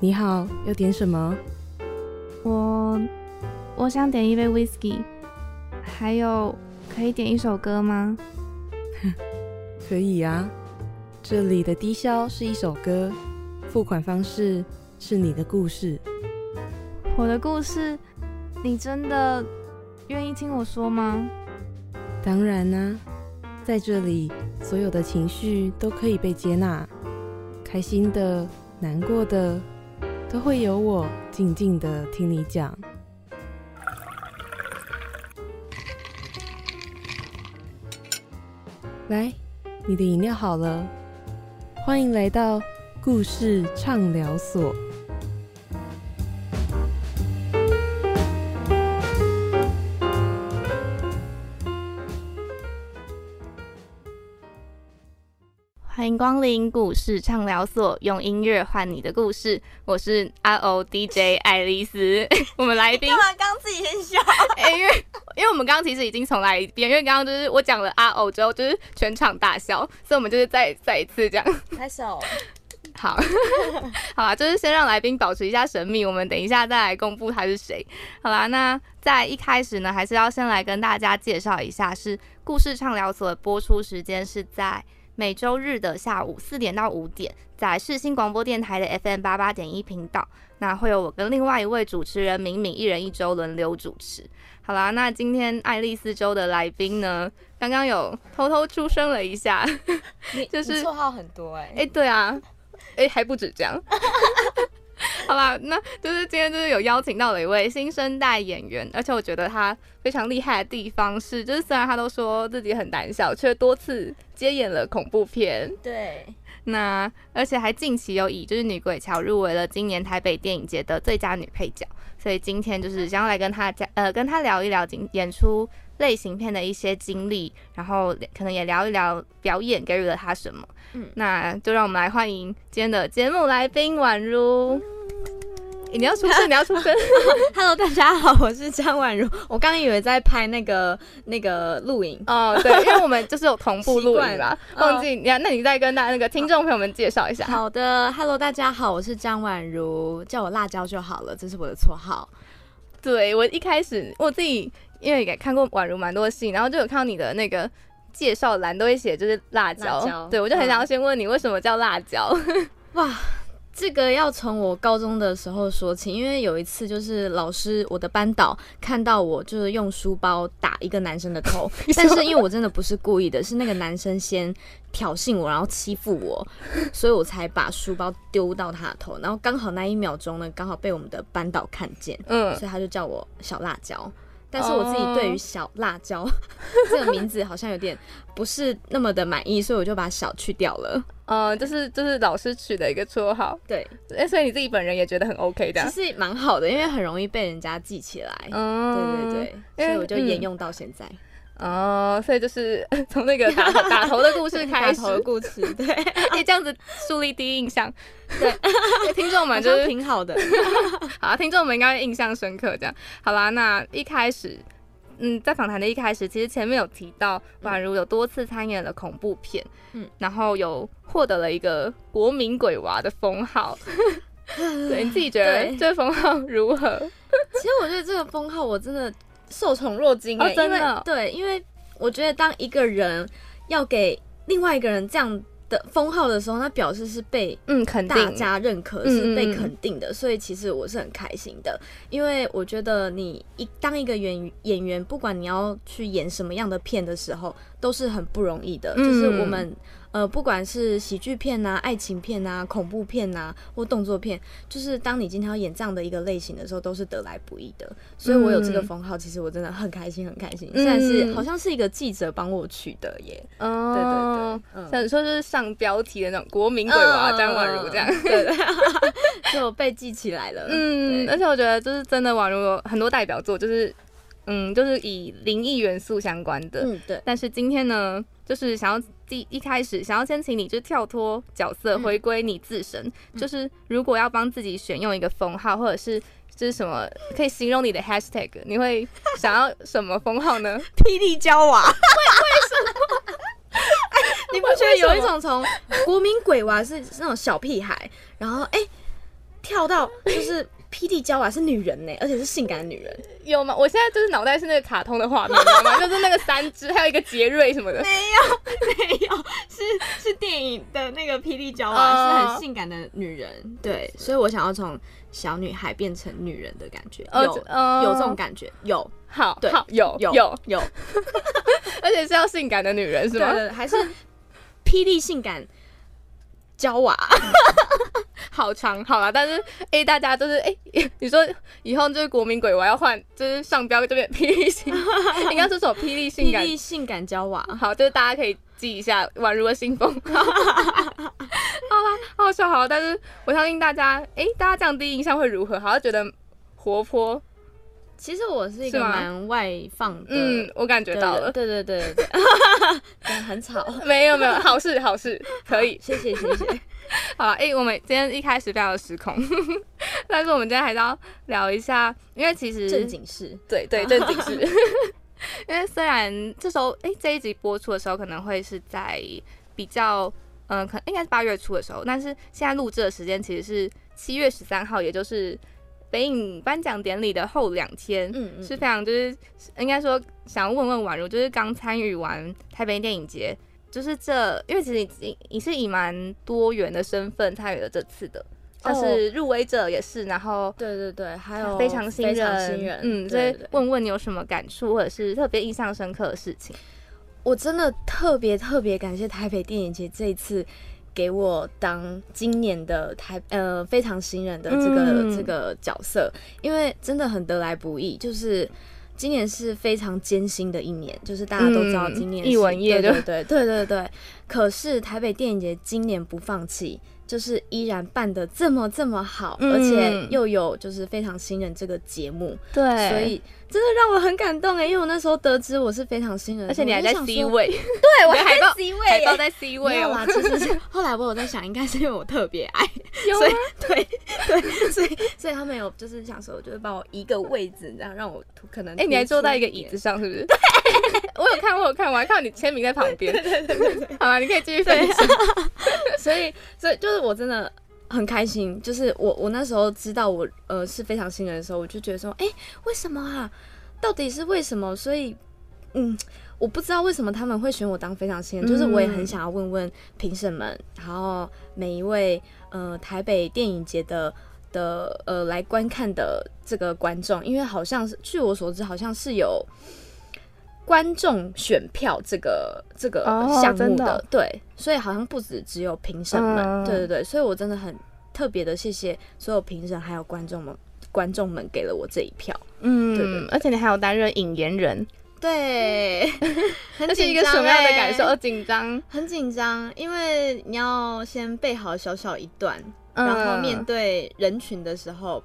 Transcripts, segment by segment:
你好，要点什么？我我想点一杯 whisky，还有可以点一首歌吗？可以啊，这里的低消是一首歌，付款方式是你的故事。我的故事，你真的愿意听我说吗？当然啦、在这里所有的情绪都可以被接纳，开心的、难过的，都会有我静静的听你讲。来，你的饮料好了，欢迎来到故事畅聊所。迎光临故事畅聊所，用音乐换你的故事。我是阿欧 D J 爱丽丝，我们来宾干。嘛刚自己先笑？哎、因为因为我们刚刚其实已经重来一遍，因为刚刚就是我讲了阿欧之后，就是全场大笑，所以我们就是再再一次这样。拍手。好，好啦，就是先让来宾保持一下神秘，我们等一下再来公布他是谁。好啦，那在一开始呢，还是要先来跟大家介绍一下，是故事畅聊所的播出时间是在每周日的下午四点到五点，在世新广播电台的 FM 八八点一频道。那会有我跟另外一位主持人敏敏一人一周轮流主持。好啦，那今天爱丽丝州的来宾呢，刚刚有偷偷出声了一下，就是你绰号很多哎、哎、对啊，哎、还不止这样。好啦，那就是今天就是有邀请到了一位新生代演员，而且我觉得他非常厉害的地方是，就是虽然他都说自己很胆小，却多次接演了恐怖片。对，那而且还近期有以就是女鬼桥入围了今年台北电影节的最佳女配角，所以今天就是想要来跟他讲，呃，跟他聊一聊今演出类型片的一些经历，然后可能也聊一聊表演给予了他什么。嗯那就让我们来欢迎今天的节目来宾宛如。诶你要出声，你要出声。Hello，大家好，我是张婉如。我刚以为在拍那个那个录影，哦，对，因为我们就是有同步录影啦，嗯忘记你看，那你再跟大家那个听众朋友们介绍一下。好的，Hello，大家好，我是张婉如，叫我辣椒就好了，这是我的绰号。对我一开始我自己因为也看过宛如蛮多戏，然后就有看到你的那个介绍栏都会写就是辣椒，辣椒对我就很想要先问你为什么叫辣椒？哇，这个要从我高中的时候说起，因为有一次就是老师，我的班导看到我就是用书包打一个男生的头，但是因为我真的不是故意的，是那个男生先挑衅我，然后欺负我，所以我才把书包丢到他的头，然后刚好那一秒钟呢，刚好被我们的班导看见，嗯，所以他就叫我小辣椒。但是我自己对于小辣椒、这个名字好像有点不是那么的满意，所以我就把小去掉了。呃，就是就是老师取的一个绰号，对，哎，所以你自己本人也觉得很 OK 的其。实蛮好的，因为很容易被人家记起来。嗯，对对对，所以我就沿用到现在。哦，所以就是 从那个打头 打头的故事开始，打头的故事，对，哎，这样子树立第一印象，对，听众们就是挺好的。好，听众们应该印象深刻。这样，好啦，那一开始，嗯，在访谈的一开始，其实前面有提到宛如有多次参演了恐怖片，嗯嗯，然后有获得了一个国民鬼娃的封号。对，你自己觉得对这封号如何？其实我觉得这个封号我真的受宠若惊哎、哦真的因为对，因为我觉得当一个人要给另外一个人这样的封号的时候，那表示是被嗯，肯定。大，家认可，嗯是被肯定的，所以其实我是很开心的，因为我觉得你一当一个演演员，不管你要去演什么样的片的时候，都是很不容易的。嗯。就是我们呃，不管是喜剧片呐、爱情片呐、恐怖片呐、或动作片，就是当你今天要演这样的一个类型的时候，都是得来不易的。所以我有这个嗯封号，其实我真的很开心，很开心。嗯虽然是好像是一个记者帮我取的耶，哦，对对对，嗯。像说就是上标题的那种国民鬼娃张婉如这样。嗯，对对，就被记起来了。嗯，而且我觉得就是真的，宛如有很多代表作，就是嗯，就是以灵异元素相关的。嗯，对，但是今天呢，就是想要第一开始想要先请你就跳脱角色，嗯回归你自身。就是如果要帮自己选用一个封号，或者是就是什么可以形容你的 hashtag，你会想要什么封号呢？霹雳娇娃。为为什么？你不觉得有一种从国民鬼娃是是那种小屁孩，然后哎、跳到就是霹雳娇娃是女人呢，而且是性感的女人。有吗？我现在就是脑袋是那个卡通的画面，你知道吗？就是那个三只，还有一个杰瑞什么的。没有，没有，是是电影的那个霹雳娇娃，是很性感的女人。对，所以我想要从小女孩变成女人的感觉，有有这种感觉，有。好，对，好，有有有有，而且是要性感的女人是吗？还是霹雳性感娇娃？好长，好了，但是哎，大家都是哎，你说以后就是国民鬼娃要换，就是上标这边 霹雳性，应该是首霹雳性感霹雳性感娇娃。好，就是大家可以记一下，宛如的信封。好啦，好笑好，但是我相信大家，哎，大家这样第一印象会如何？好像觉得活泼。其实我是一个蛮外放的，嗯，我感觉到了，对对对对，很吵，没有没有，好事好事，可以，谢谢谢谢。好了，哎，我们今天一开始非常的失控，但是我们今天还是要聊一下，因为其实正经事，对对正经事，因为虽然这时候，哎，这一集播出的时候可能会是在比较，嗯，可应该是八月初的时候，但是现在录制的时间其实是七月十三号，也就是。北影颁奖典礼的后两天，嗯，是非常就是应该说想问问宛如，就是刚参与完台北电影节，就是这，因为其实你你是以蛮多元的身份参与了这次的，像是入围者也是，然后对对对，还有非常新人，嗯，所以问问你有什么感触，或者是特别印象深刻的事情？我真的特别特别感谢台北电影节这一次。给我当今年的台呃非常新人的这个这个角色，因为真的很得来不易，就是今年是非常艰辛的一年，就是大家都知道今年一文业对对对对对，可是台北电影节今年不放弃。就是依然办的这么这么好，而且又有就是非常新人这个节目，对，所以真的让我很感动哎，因为我那时候得知我是非常新人，而且你还在 C 位，对我还在 C 位，海报在 C 位哦。其实是后来我有在想，应该是因为我特别矮，所以对对，所以所以他们有就是想说，就是把我一个位置，这样让我可能哎，你还坐在一个椅子上是不是？对，我有看，我有看，我还看到你签名在旁边，对对对，好了，你可以继续分享。所以所以就是。我真的很开心，就是我我那时候知道我呃是非常新人的时候，我就觉得说，哎，为什么啊？到底是为什么？所以，嗯，我不知道为什么他们会选我当非常新人，就是我也很想要问问评审们，然后每一位呃台北电影节的的呃来观看的这个观众，因为好像是据我所知，好像是有。观众选票这个这个项目的。对，所以好像不止只有评审们，对对对，所以我真的很特别的谢谢所有评审还有观众们，观众们给了我这一票，嗯，对对，而且你还有担任引言人，对，这是一个什么样的感受？紧张，很紧张，因为你要先背好小小一段，然后面对人群的时候，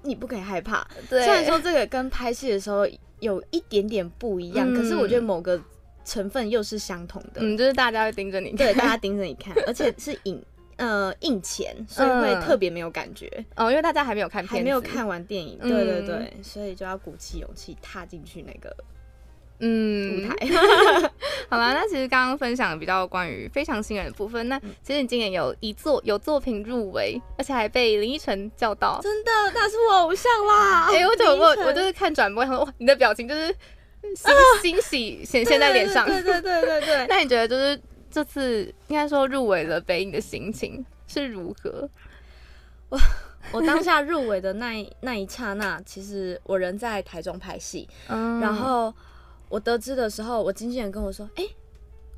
你不可以害怕。虽然说这个跟拍戏的时候。有一点点不一样，可是我觉得某个成分又是相同的。嗯，就是大家会盯着你，对，大家 盯着你看，而且是影呃印钱，所以会特别没有感觉。哦，因为大家还没有看，还没有看完电影，对对对，所以就要鼓起勇气踏进去那个。嗯，舞台 好了，那其实刚刚分享的比较关于非常新人的部分。那其实你今年有一作有作品入围，而且还被林依晨叫到，真的，他是我偶像啦！哎，我怎么我我就是看转播，他说哇，你的表情就是 欣欣喜显现在脸上，对对对对对。那你觉得就是这次应该说入围了北影的心情是如何？我我当下入围的那一那一刹那，其实我人在台中拍戏，然后。我得知的时候，我经纪人跟我说：“哎，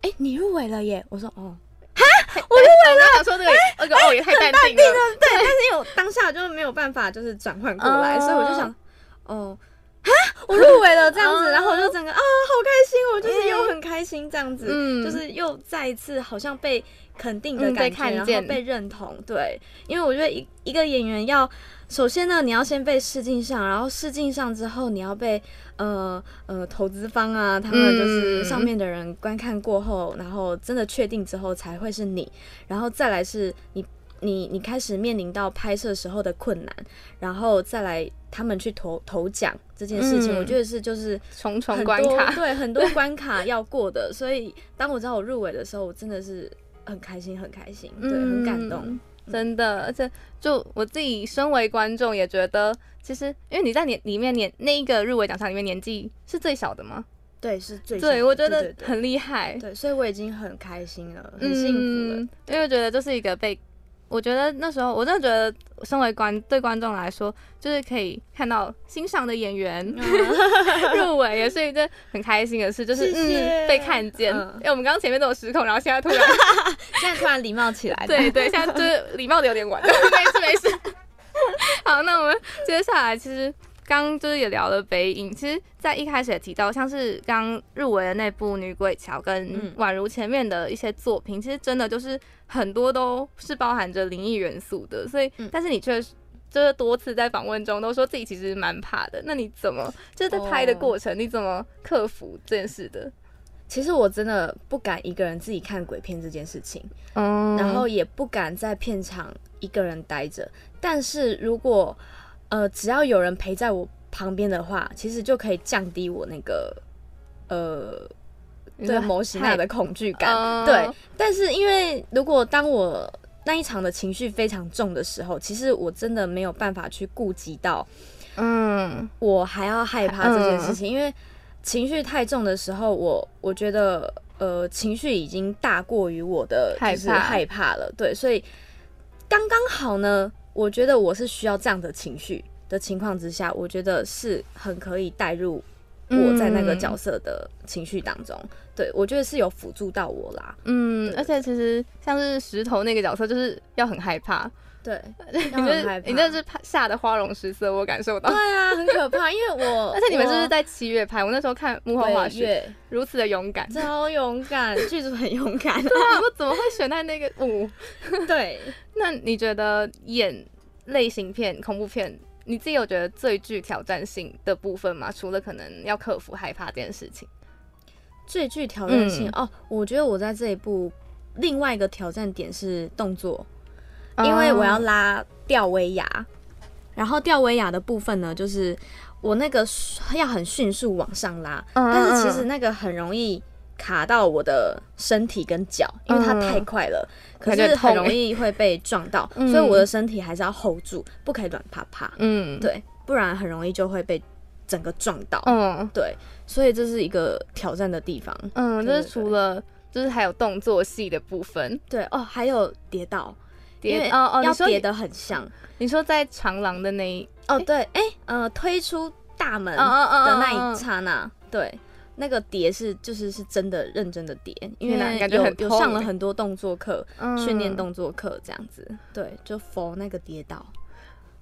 哎，你入围了耶！”我说：“哦，哈，我入围了。”想说：“这个那个哦也太淡定了。”对，但是因为我当下就没有办法就是转换过来，所以我就想：“哦，哈，我入围了这样子。”然后我就整个啊，好开心！我就是又很开心这样子，就是又再一次好像被肯定的感觉，然后被认同。对，因为我觉得一一个演员要。首先呢，你要先被试镜上，然后试镜上之后，你要被呃呃投资方啊，他们就是上面的人观看过后，然后真的确定之后才会是你，然后再来是你你你开始面临到拍摄时候的困难，然后再来他们去投投奖这件事情，我觉得是就是重重关卡，对很多 关卡要过的，所以当我知道我入围的时候，我真的是很开心，很开心，对，很感动，嗯。真的，而且就我自己身为观众也觉得，其实因为你在年里面年那一个入围奖项里面年纪是最小的吗？对，是最对，我觉得很厉害，对，所以我已经很开心了，很幸福了。嗯因为我觉得这是一个被，我觉得那时候我真的觉得，身为观对观众来说，就是可以看到欣赏的演员 入围，也是一件很开心的事，就是嗯被看见。嗯因为我们刚刚前面都有失控，然后现在突然 现在突然礼貌起来了，对对，现在就是礼貌的有点晚，没事没事。好，那我们接下来其实刚刚就是也聊了北影，其实，在一开始也提到，像是刚入围的那部《女鬼桥》跟嗯宛如前面的一些作品，其实真的就是很多都是包含着灵异元素的，所以，嗯但是你却就是多次在访问中都说自己其实蛮怕的，那你怎么就是在拍的过程，你怎么克服这件事的？其实我真的不敢一个人自己看鬼片这件事情，嗯然后也不敢在片场一个人待着。但是如果呃只要有人陪在我旁边的话，其实就可以降低我那个呃对模型那的恐惧感。嗯对，但是因为如果当我那一场的情绪非常重的时候，其实我真的没有办法去顾及到嗯。我还要害怕这件事情，因为情绪太重的时候，我我觉得呃情绪已经大过于我的就是害怕。害怕了，对，所以刚刚好呢，我觉得我是需要这样的情绪的情况之下，我觉得是很可以带入我在那个角色的情绪当中，对我觉得是有辅助到我啦，嗯，而且其实像是石头那个角色，就是要很害怕，对，你那是怕吓得花容失色，我感受到对。啊，很可怕，因为我 而且你们是不是在七月拍？我那时候看幕后花絮，如此的勇敢。超勇敢，剧组很勇敢，对啊，我怎么会选在那个舞？对。那你觉得演类型片、恐怖片，你自己有觉得最具挑战性的部分吗？除了可能要克服害怕这件事情。最具挑战性、嗯哦，我觉得我在这一部另外一个挑战点是动作，因为我要拉吊威亚，然后吊威亚的部分呢，就是我那个要很迅速往上拉，嗯但是其实那个很容易卡到我的身体跟脚，因为它太快了，可是很容易会被撞到，嗯。所以我的身体还是要 hold 住，不可以软趴趴，嗯，对，不然很容易就会被整个撞到，嗯。对，所以这是一个挑战的地方。嗯，就是除了就是还有动作戏的部分，对哦，还有跌倒，因为跌哦哦，要你说叠的很像。你说在长廊的那一哦，对，哎、呃，推出大门的那嗯一刹那，对，那个叠是就是是真的认真的叠，因为有感觉很上了欸很多动作课，嗯。训练动作课这样子，对，就否那个跌倒，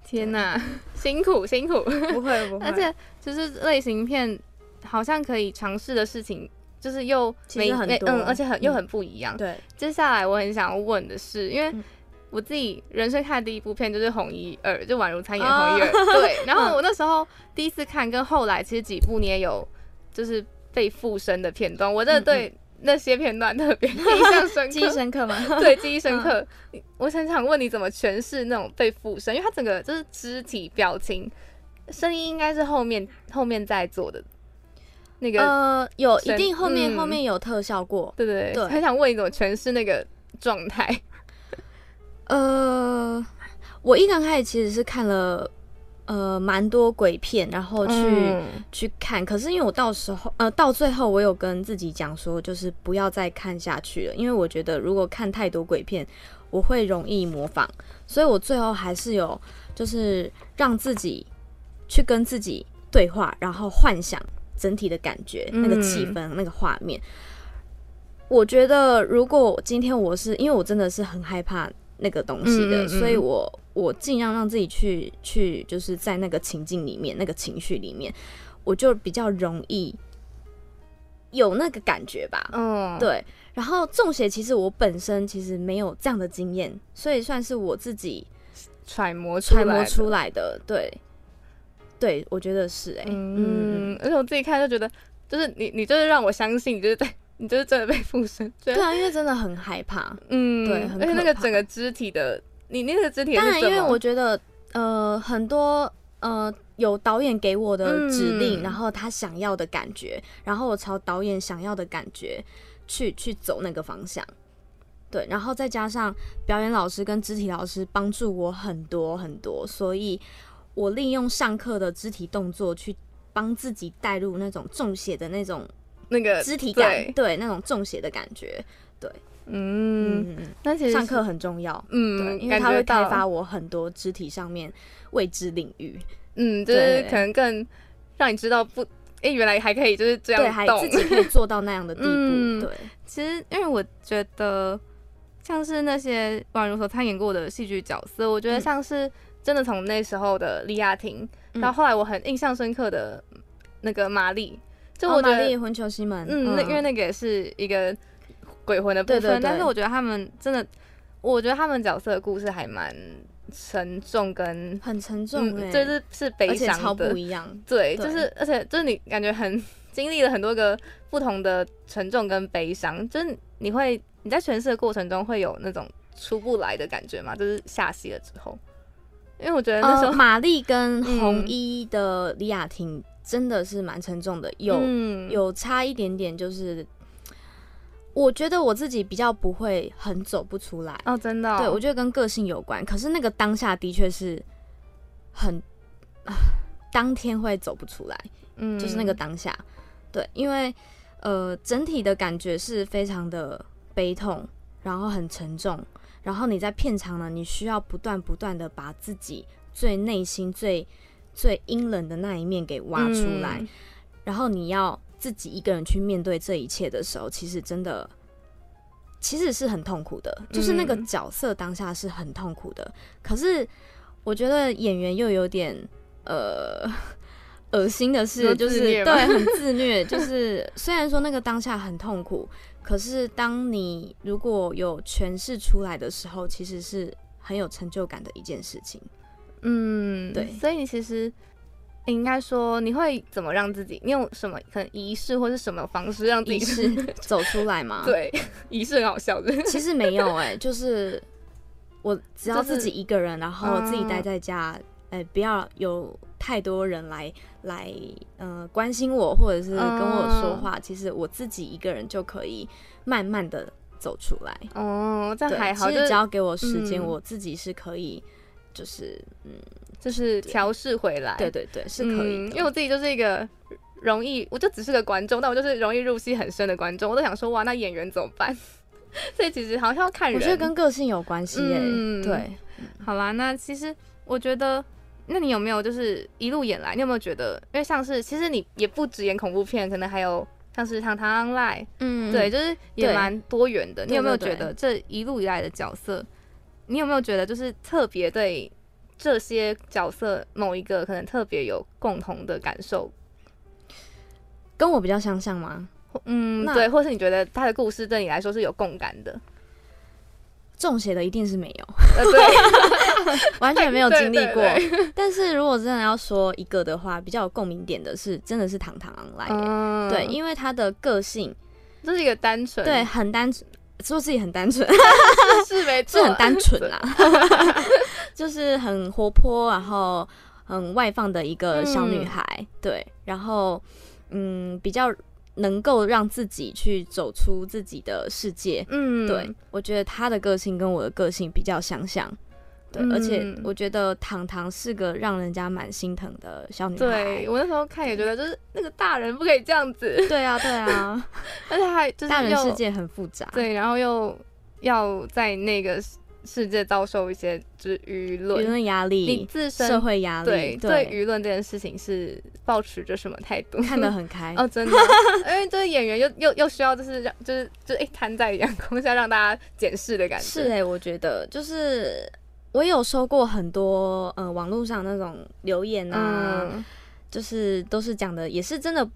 天呐，辛苦辛苦，不会不会，而且就是类型片好像可以尝试的事情，就是又其实每很多每嗯，而且很又嗯很不一样。对，接下来我很想要问的是，因为嗯我自己人生看的第一部片就是《红衣二》，就宛如参演《哦红衣二》对。然后我那时候第一次看，跟后来其实几部你也有就是被附身的片段，我真的嗯对那些片段特别 印象深刻记忆。深刻吗？对，记忆深刻。你我很想问你怎么诠释那种被附身，因为他整个就是肢体表情、声音，应该是后面后面在做的那个，呃，有一定后面、嗯后面有特效过，对对对很想问你怎么诠释那个状态。呃，我一刚开始其实是看了呃蛮多鬼片，然后去、嗯去看。可是因为我到时候呃到最后，我有跟自己讲说，就是不要再看下去了，因为我觉得如果看太多鬼片，我会容易模仿，所以我最后还是有就是让自己去跟自己对话，然后幻想整体的感觉、那个气氛、那个画面。我觉得，如果今天我是因为我真的是很害怕那个东西的，嗯嗯嗯所以我我尽量让自己去去就是在那个情境里面、那个情绪里面，我就比较容易有那个感觉吧。嗯，对，然后中邪其实我本身其实没有这样的经验，所以算是我自己揣摩揣摩出来的。对，对我觉得是哎、嗯，嗯，而且我自己看就觉得，就是你，你就是让我相信，就是在，你就是真的被附身，对啊，因为真的很害怕。嗯，对很而且那个整个肢体的，你你那个肢体也当然，因为我觉得呃很多呃有导演给我的指令，嗯然后他想要的感觉，然后我朝导演想要的感觉去去走那个方向。对，然后再加上表演老师跟肢体老师帮助我很多很多，所以我利用上课的肢体动作去帮自己带入那种中邪的那种那个肢体感，对对那种中邪的感觉。对，嗯，那其实上课很重要，对，嗯，因为它会开发我很多肢体上面未知领域，嗯，就是可能更让你知道不，哎，原来还可以就是这，样动还自。己可以做到那样的地步，嗯对，其实因为我觉得像是那些宛如所参演过的戏剧角色，我觉得嗯像是真的从那时候的李亚婷，嗯到后来我很印象深刻的那个玛丽，就哦我觉得，魂球西门，嗯，那因为那个也是一个鬼魂的部分，对对对但是我觉得他们真的，我觉得他们角色的故事还蛮沉重跟。很沉重就是是悲伤的超不，一样，对，就是而且就是你感觉很经历了很多个不同的沉重跟悲伤，就是你会你在诠释的过程中会有那种出不来的感觉嘛，就是下戏了之后，因为我觉得那时候、呃，玛丽跟红嗯衣的李雅婷真的是蛮沉重的，有、嗯。有差一点点，就是我觉得我自己比较不会很走不出来，哦，真的哦、对我觉得跟个性有关。可是那个当下的确是很、啊当天会走不出来，嗯。就是那个当下，对，因为呃整体的感觉是非常的悲痛，然后很沉重，然后你在片场呢，你需要不断不断的把自己最内心最最阴冷的那一面给挖出来，嗯然后你要自己一个人去面对这一切的时候，其实真的。其实是很痛苦的，就是那个嗯角色当下是很痛苦的。可是我觉得演员又有点呃 恶心的是，就是对很自虐。就是虽然说那个当下很痛苦，可是当你如果有诠释出来的时候，其实是很有成就感的一件事情。嗯，对所以你其实应该说你会怎么让自己，你有什么可能仪式或是什么方式让自己仪式 走出来吗？，对仪式很好笑的，其实没有哎、就是我只要自己一个人，然后自己待嗯 在家，哎、不要有太多人来来呃关心我，或者是跟我说嗯话。其实我自己一个人就可以慢慢的走出来。哦，这样，还好，就是其实只要给我时间，嗯我自己是可以，就是嗯，就是调试回来，对对对，是可以嗯。因为我自己就是一个容易，我就只是个观众，但我就是容易入戏很深的观众，我都想说哇，那演员怎么办？所以其实好像要看人，我觉得跟个性有关系耶、嗯对，好啦，那其实我觉得，那你有没有就是一路演来，你有没有觉得，因为像是其实你也不只演恐怖片，可能还有像是《堂堂 online》，嗯对，，就是也蛮多元的。你有没有觉得这一路以来的角色，你有没有觉得就是特别对这些角色某一个可能特别有共同的感受？跟我比较相像吗？嗯，对，或是你觉得他的故事对你来说是有共感的？中邪的一定是没有，呃，对，完全没有经历过。但是如果真的要说一个的话，比较有共鸣点的是，真的是唐唐 online，、嗯，对，因为他的个性，这是一个单纯，对，很单纯，说自己很单纯，是没错，是很单纯啦，就是很活泼，然后很外放的一个小女孩，对，然后嗯，比较能够让自己去走出自己的世界。嗯，对，我觉得她的个性跟我的个性比较相像。对，嗯而且我觉得糖糖是个让人家蛮心疼的小女孩。对我那时候看也觉得，就是那个大人不可以这样子，对啊，对啊，而且还就是大人世界很复杂。对，然后又要在那个世世界遭受一些就是舆论舆论，压力你、自身社会压对力，对对舆论这件事情是保持着什么态度？看得很开。哦，真的，因为就是演员又又又需要就是让就是就一摊在阳光下让大家检视的感觉，是哎、我觉得就是我有收过很多呃网络上那种留言啊，嗯就是都是讲的也是真的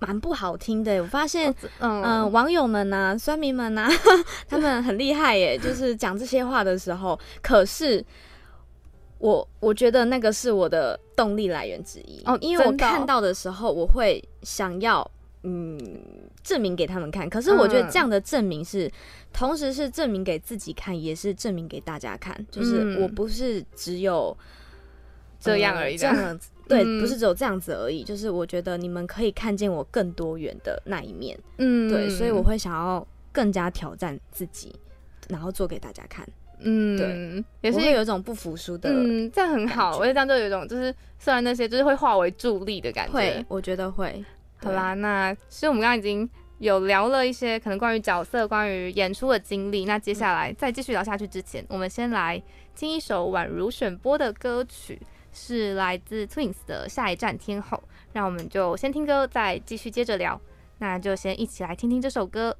蛮不好听的。我发现嗯网友们呐、酸民们呐、他们很厉害耶，就是讲这些话的时候，可是。我我觉得那个是我的动力来源之一哦因为我看到的时候，我会想要嗯证明给他们看。可是我觉得嗯这样的证明是，同时是证明给自己看，也是证明给大家看。就是嗯我不是只有这样而已这样子对，嗯不是只有这样子而已。就是我觉得你们可以看见我更多元的那一面。嗯对，所以我会想要更加挑战自己。然后做给大家看。嗯，对，也是有一种不服输的，嗯，这样很好。我觉得这样就有一种，就是虽然那些就是会化为助力的感觉。会，我觉得会。好啦，那其实我们刚刚已经有聊了一些可能关于角色、关于演出的经历。那接下来再继续聊下去之前，我们先来听一首宛如选播的歌曲，是来自 Twins 的《下一站天后》。那我们就先听歌，再继续接着聊。那就先一起来听听这首歌。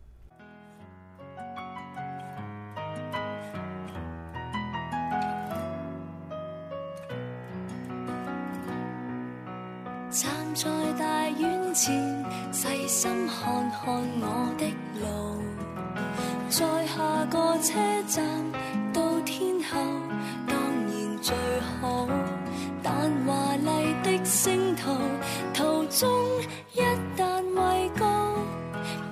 站在大院前，细心看看我的路，在下个车站到天后，当然最好。但华丽的星途途中一旦畏高，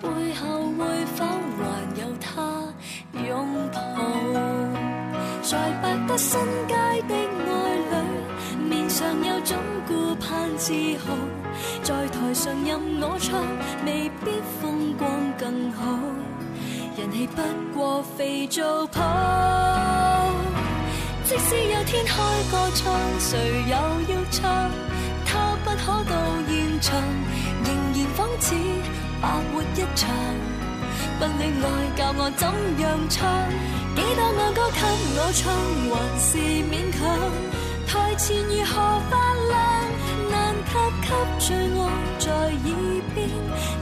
背后会否还有他拥抱？在百德新街的，上有种顾盼自豪。在台上任我唱，未必风光更好，人气不過肥皂泡。即使有天開個唱，誰又要唱？他不可到現場，仍然仿似白活一場。不戀愛教我怎樣唱，幾多愛歌給我唱，還是勉強。台前如何发亮，難及給最爱在耳邊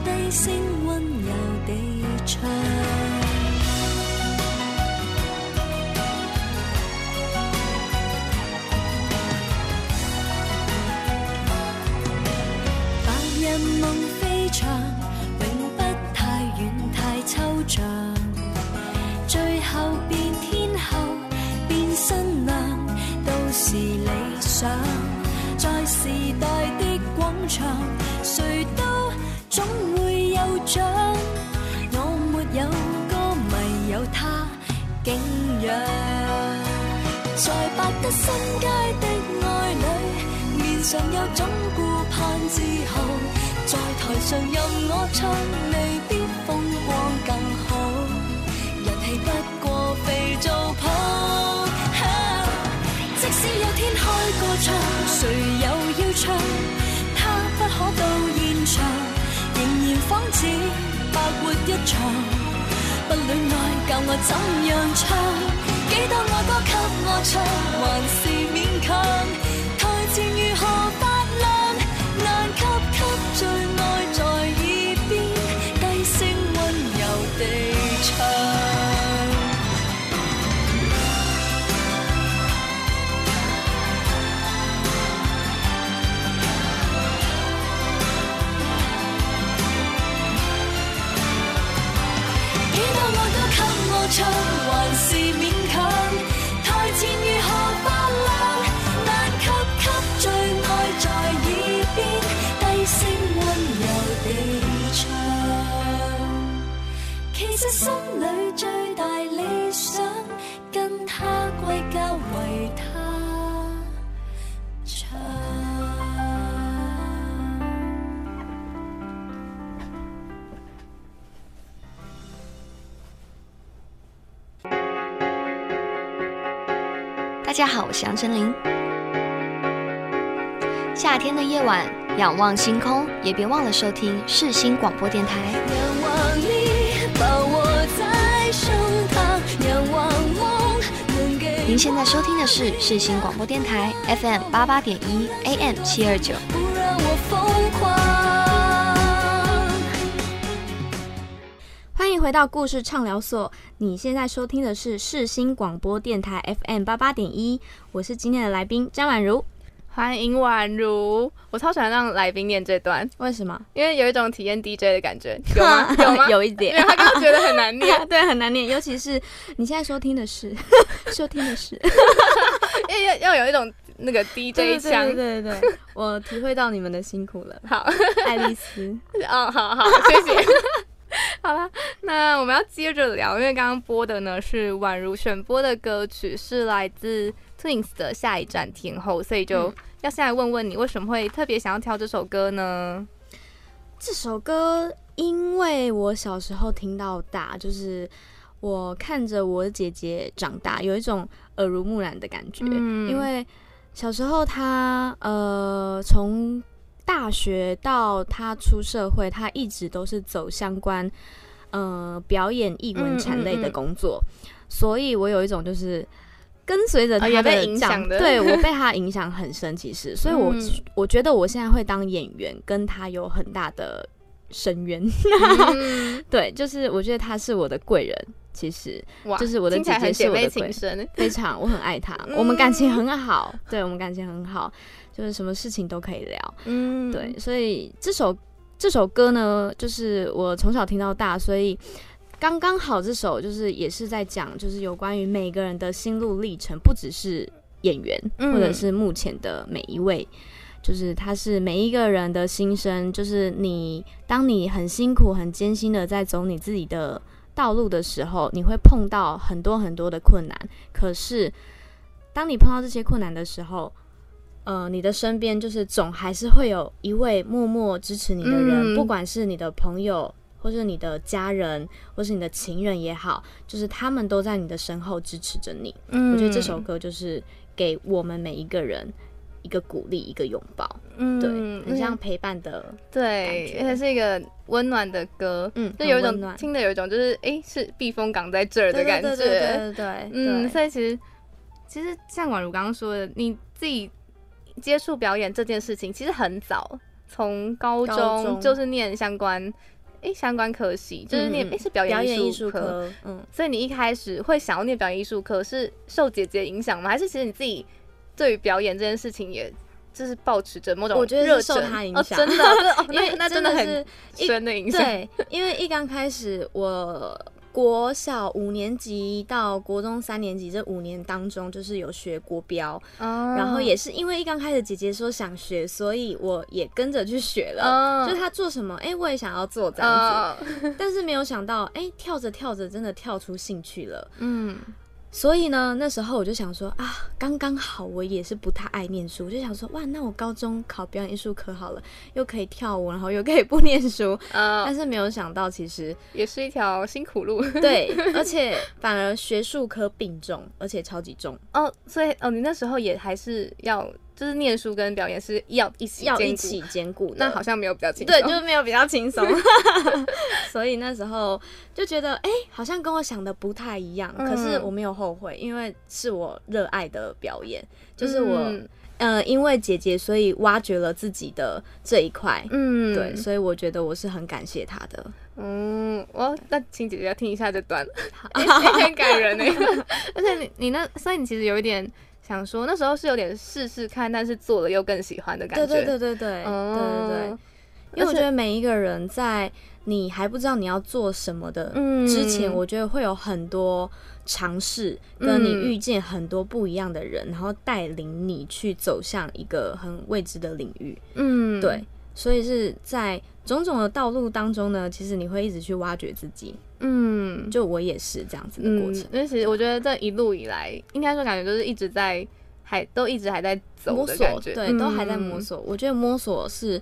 低聲溫柔地唱。白日夢飛翔，永不太遠太抽象。想。在时代的广场，谁都总会有奖。我没有歌迷，有他敬仰。在百德新街的爱侣，面上有种顾盼自豪。在台上任我唱，未他不可到现场，仍然仿似白活一场。不戀愛教我怎样唱？几多爱歌给我唱，还是勉强。台前如何給大家好，我是杨丞琳。夏天的夜晚，仰望星空，也别忘了收听世新广播电台。仰望你抱我在手旁，仰望梦能给您现在收听的是世新广播电台 FM 八八点一 AM 七二九。不让我疯狂。迎回到故事畅聊所，你现在收听的是世新广播电台 FM 八八点一，我是今天的来宾张婉如。欢迎宛如，我超喜欢让来宾念这段，为什么？因为有一种体验 DJ 的感觉，有吗？有吗？有一点因点为。他刚刚觉得很难念，对，很难念，尤其是你现在收听的是，收听的是因为要要有一种那个 DJ 腔。对对对对，我体会到你们的辛苦了，好，爱丽丝。哦，好好，谢谢。好了，那我们要接着聊，因为刚刚播的呢是宛如选播的歌曲，是来自 Twins 的《下一站天后》，所以就嗯。要先来问问你，为什么会特别想要挑这首歌呢？这首歌，因为我小时候听到大，就是我看着我姐姐长大，有一种耳濡目染的感觉，嗯。因为小时候她呃从大学到他出社会，他一直都是走相关呃表演艺文产类的工作，所以我有一种就是。跟随着她哦也被的影响的对我被他影响很深，其实，所以我、嗯我觉得我现在会当演员，跟他有很大的深渊。嗯 对，就是我觉得他是我的贵人，其实，就是我的姐姐是我的贵人。非常我很爱她，我们感情很好，对我们感情很好，就是什么事情都可以聊。嗯，对，所以这首这首歌呢，就是我从小听到大，所以刚刚好这首就是也是在讲，就是有关于每个人的心路历程，不只是演员，嗯或者是目前的每一位。就是他是每一个人的心声，就是你当你很辛苦、很艰辛的在走你自己的道路的时候，你会碰到很多很多的困难。可是当你碰到这些困难的时候，呃，你的身边就是总还是会有一位默默支持你的人，嗯。不管是你的朋友，或是你的家人，或是你的情人也好，就是他们都在你的身后支持着你。嗯。我觉得这首歌就是给我们每一个人一个鼓励，一个拥抱，嗯对，很像陪伴的，对，而且是一个温暖的歌，嗯，就有一种暖。听的有一种就是诶，是避风港在这儿的感觉，对对对嗯，对所以其实其实像宛如刚刚说的，你自己接触表演这件事情其实很早，从高中就是念相关诶相关科系，就是念嗯嗯诶是表表演艺。术科，嗯。所以你一开始会想要念表演艺术科，是受姐姐影响吗？还是其实你自己对于表演这件事情，也就是保持着某种我觉得受她影哦，响真的，真 的哦因为那那真的很是深的影响。对，因为一刚开始我国小五年级到国中三年级这五年当中，就是有学国标，哦。然后也是因为一刚开始姐姐说想学，所以我也跟着去学了。哦。就是她做什么，哎、我也想要做这样子，哦。但是没有想到，哎、跳着跳着真的跳出兴趣了。嗯所以呢，那时候我就想说啊，刚刚好，我也是不太爱念书，我就想说，哇，那我高中考表演艺术科好了，又可以跳舞，然后又可以不念书，呃。但，是没有想到，其实也是一条辛苦路。对，而且反而学术科并重，而且超级重，哦。所以哦，你那时候也还是要就是念书跟表演是要一起要一起兼顾。那好像没有比较轻松。对，就是没有比较轻松，所以那时候就觉得，哎、好像跟我想的不太一样。可是嗯我没有后悔，因为是我热爱的表演，就是我、嗯呃，因为姐姐，所以挖掘了自己的这一块。嗯对，所以我觉得我是很感谢她的。嗯，我那请姐姐要听一下这段，也很 感人呢。而且你你那，所以你其实有一点想说，那时候是有点试试看，但是做了又更喜欢的感觉。对对对对对、哦对对对，因为我觉得每一个人在你还不知道你要做什么的嗯之前，我觉得会有很多尝试，跟你嗯遇见很多不一样的人，然后带领你去走向一个很未知的领域。嗯，对，所以是在种种的道路当中呢，其实你会一直去挖掘自己。嗯，就我也是这样子的过程。嗯，因为其实我觉得这一路以来，应该说感觉就是一直在还都一直还在走摸索对，都还在摸嗯。索。我觉得摸索是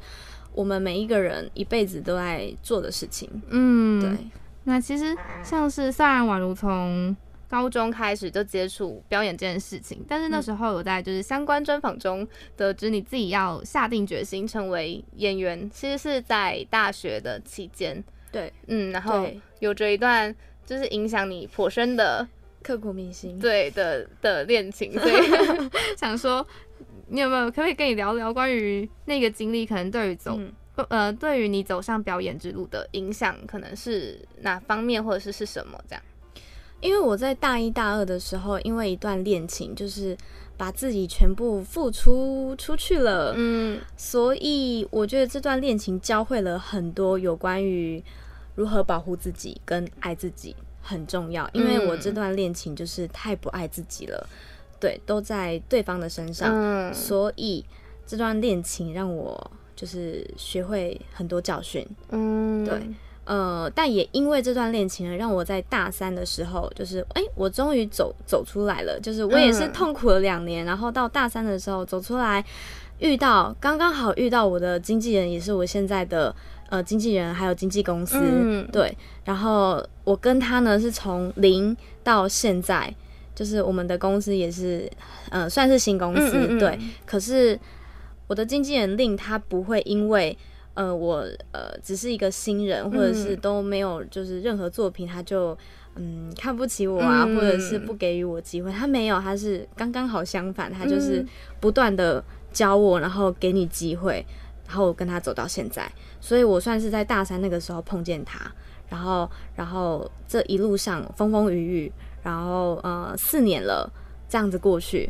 我们每一个人一辈子都在做的事情。嗯，对，那其实像是虽然宛如从高中开始就接触表演这件事情，但是那时候有在就是相关专访中得知你自己要下定决心成为演员，其实是在大学的期间，对。嗯，然后，有着一段就是影响你颇深的刻骨铭心。对的的恋情，所以 想说你有没有可不可以跟你聊聊关于那个经历，可能对于走、嗯。呃对于你走上表演之路的影响，可能是哪方面，或者是是什么这样？因为我在大一大二的时候，因为一段恋情，就是把自己全部付出出去了，嗯。所以我觉得这段恋情教会了很多有关于如何保护自己跟爱自己很重要。因为我这段恋情就是太不爱自己了，对，都在对方的身上，嗯所以这段恋情让我就是学会很多教训。嗯对呃，但也因为这段恋情呢，让我在大三的时候，就是哎、我终于走走出来了。就是我也是嗯痛苦了两年，然后到大三的时候走出来，遇到刚刚好遇到我的经纪人，也是我现在的呃经纪人还有经纪公司，嗯对。然后我跟他呢是从零到现在，就是我们的公司也是呃算是新公司，嗯嗯嗯对。可是我的经纪人令他不会因为呃我呃只是一个新人，或者是嗯都没有就是任何作品，他就嗯看不起我啊，嗯或者是不给予我机会。他没有，他是刚刚好相反，他就是嗯不断的教我，然后给你机会，然后我跟他走到现在。所以我算是在大三那个时候碰见他，然后然后这一路上风风雨雨，然后呃四年了，这样子过去，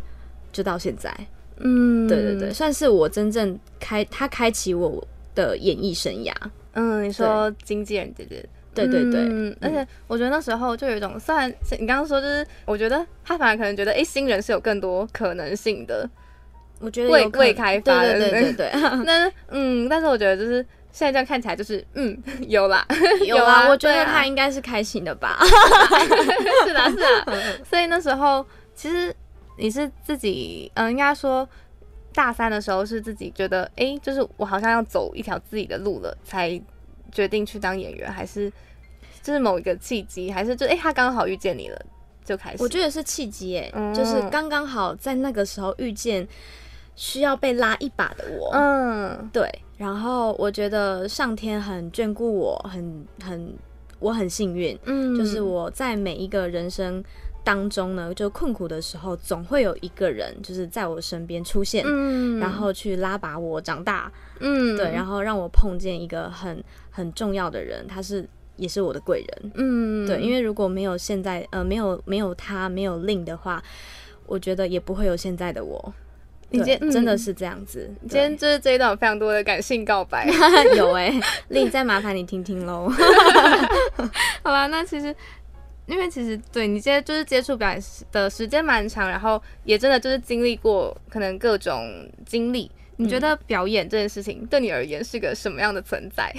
就到现在。嗯对对对，，算是我真正开他开启我的演艺生涯。嗯，你说经纪人姐姐。对对对，嗯，而且我觉得那时候就有一种，虽然你刚刚说，就是我觉得他反而可能觉得，哎、新人是有更多可能性的，我觉得未未开发的对对对对对。那 嗯，但是我觉得就是现在这样看起来，就是嗯，有啦，有啊啊，我觉得他应该是开心的吧。是啦是啦，所以那时候其实你是自己，嗯，应该说大三的时候是自己觉得，哎、就是我好像要走一条自己的路了，才决定去当演员，还是就是某一个契机，还是就哎、他刚好遇见你了就开始？我觉得是契机耶，嗯就是刚刚好在那个时候遇见需要被拉一把的我。嗯。对，然后我觉得上天很眷顾我，很很我很幸运，嗯。就是我在每一个人生当中呢，就困苦的时候，总会有一个人就是在我身边出现，嗯。然后去拉拔我长大，嗯。对，然后让我碰见一个很很重要的人，他是也是我的贵人，嗯。对，因为如果没有现在呃没有没有他没有令的话，我觉得也不会有现在的我。你今天嗯真的是这样子，今天就是这一段有非常多的感性告白。对 有哎、令再麻烦你听听喽。好吧，那其实因为其实对你接就是接触表演时的时间蛮长，然后也真的就是经历过可能各种经历。你觉得表演这件事情对你而言是个什么样的存在？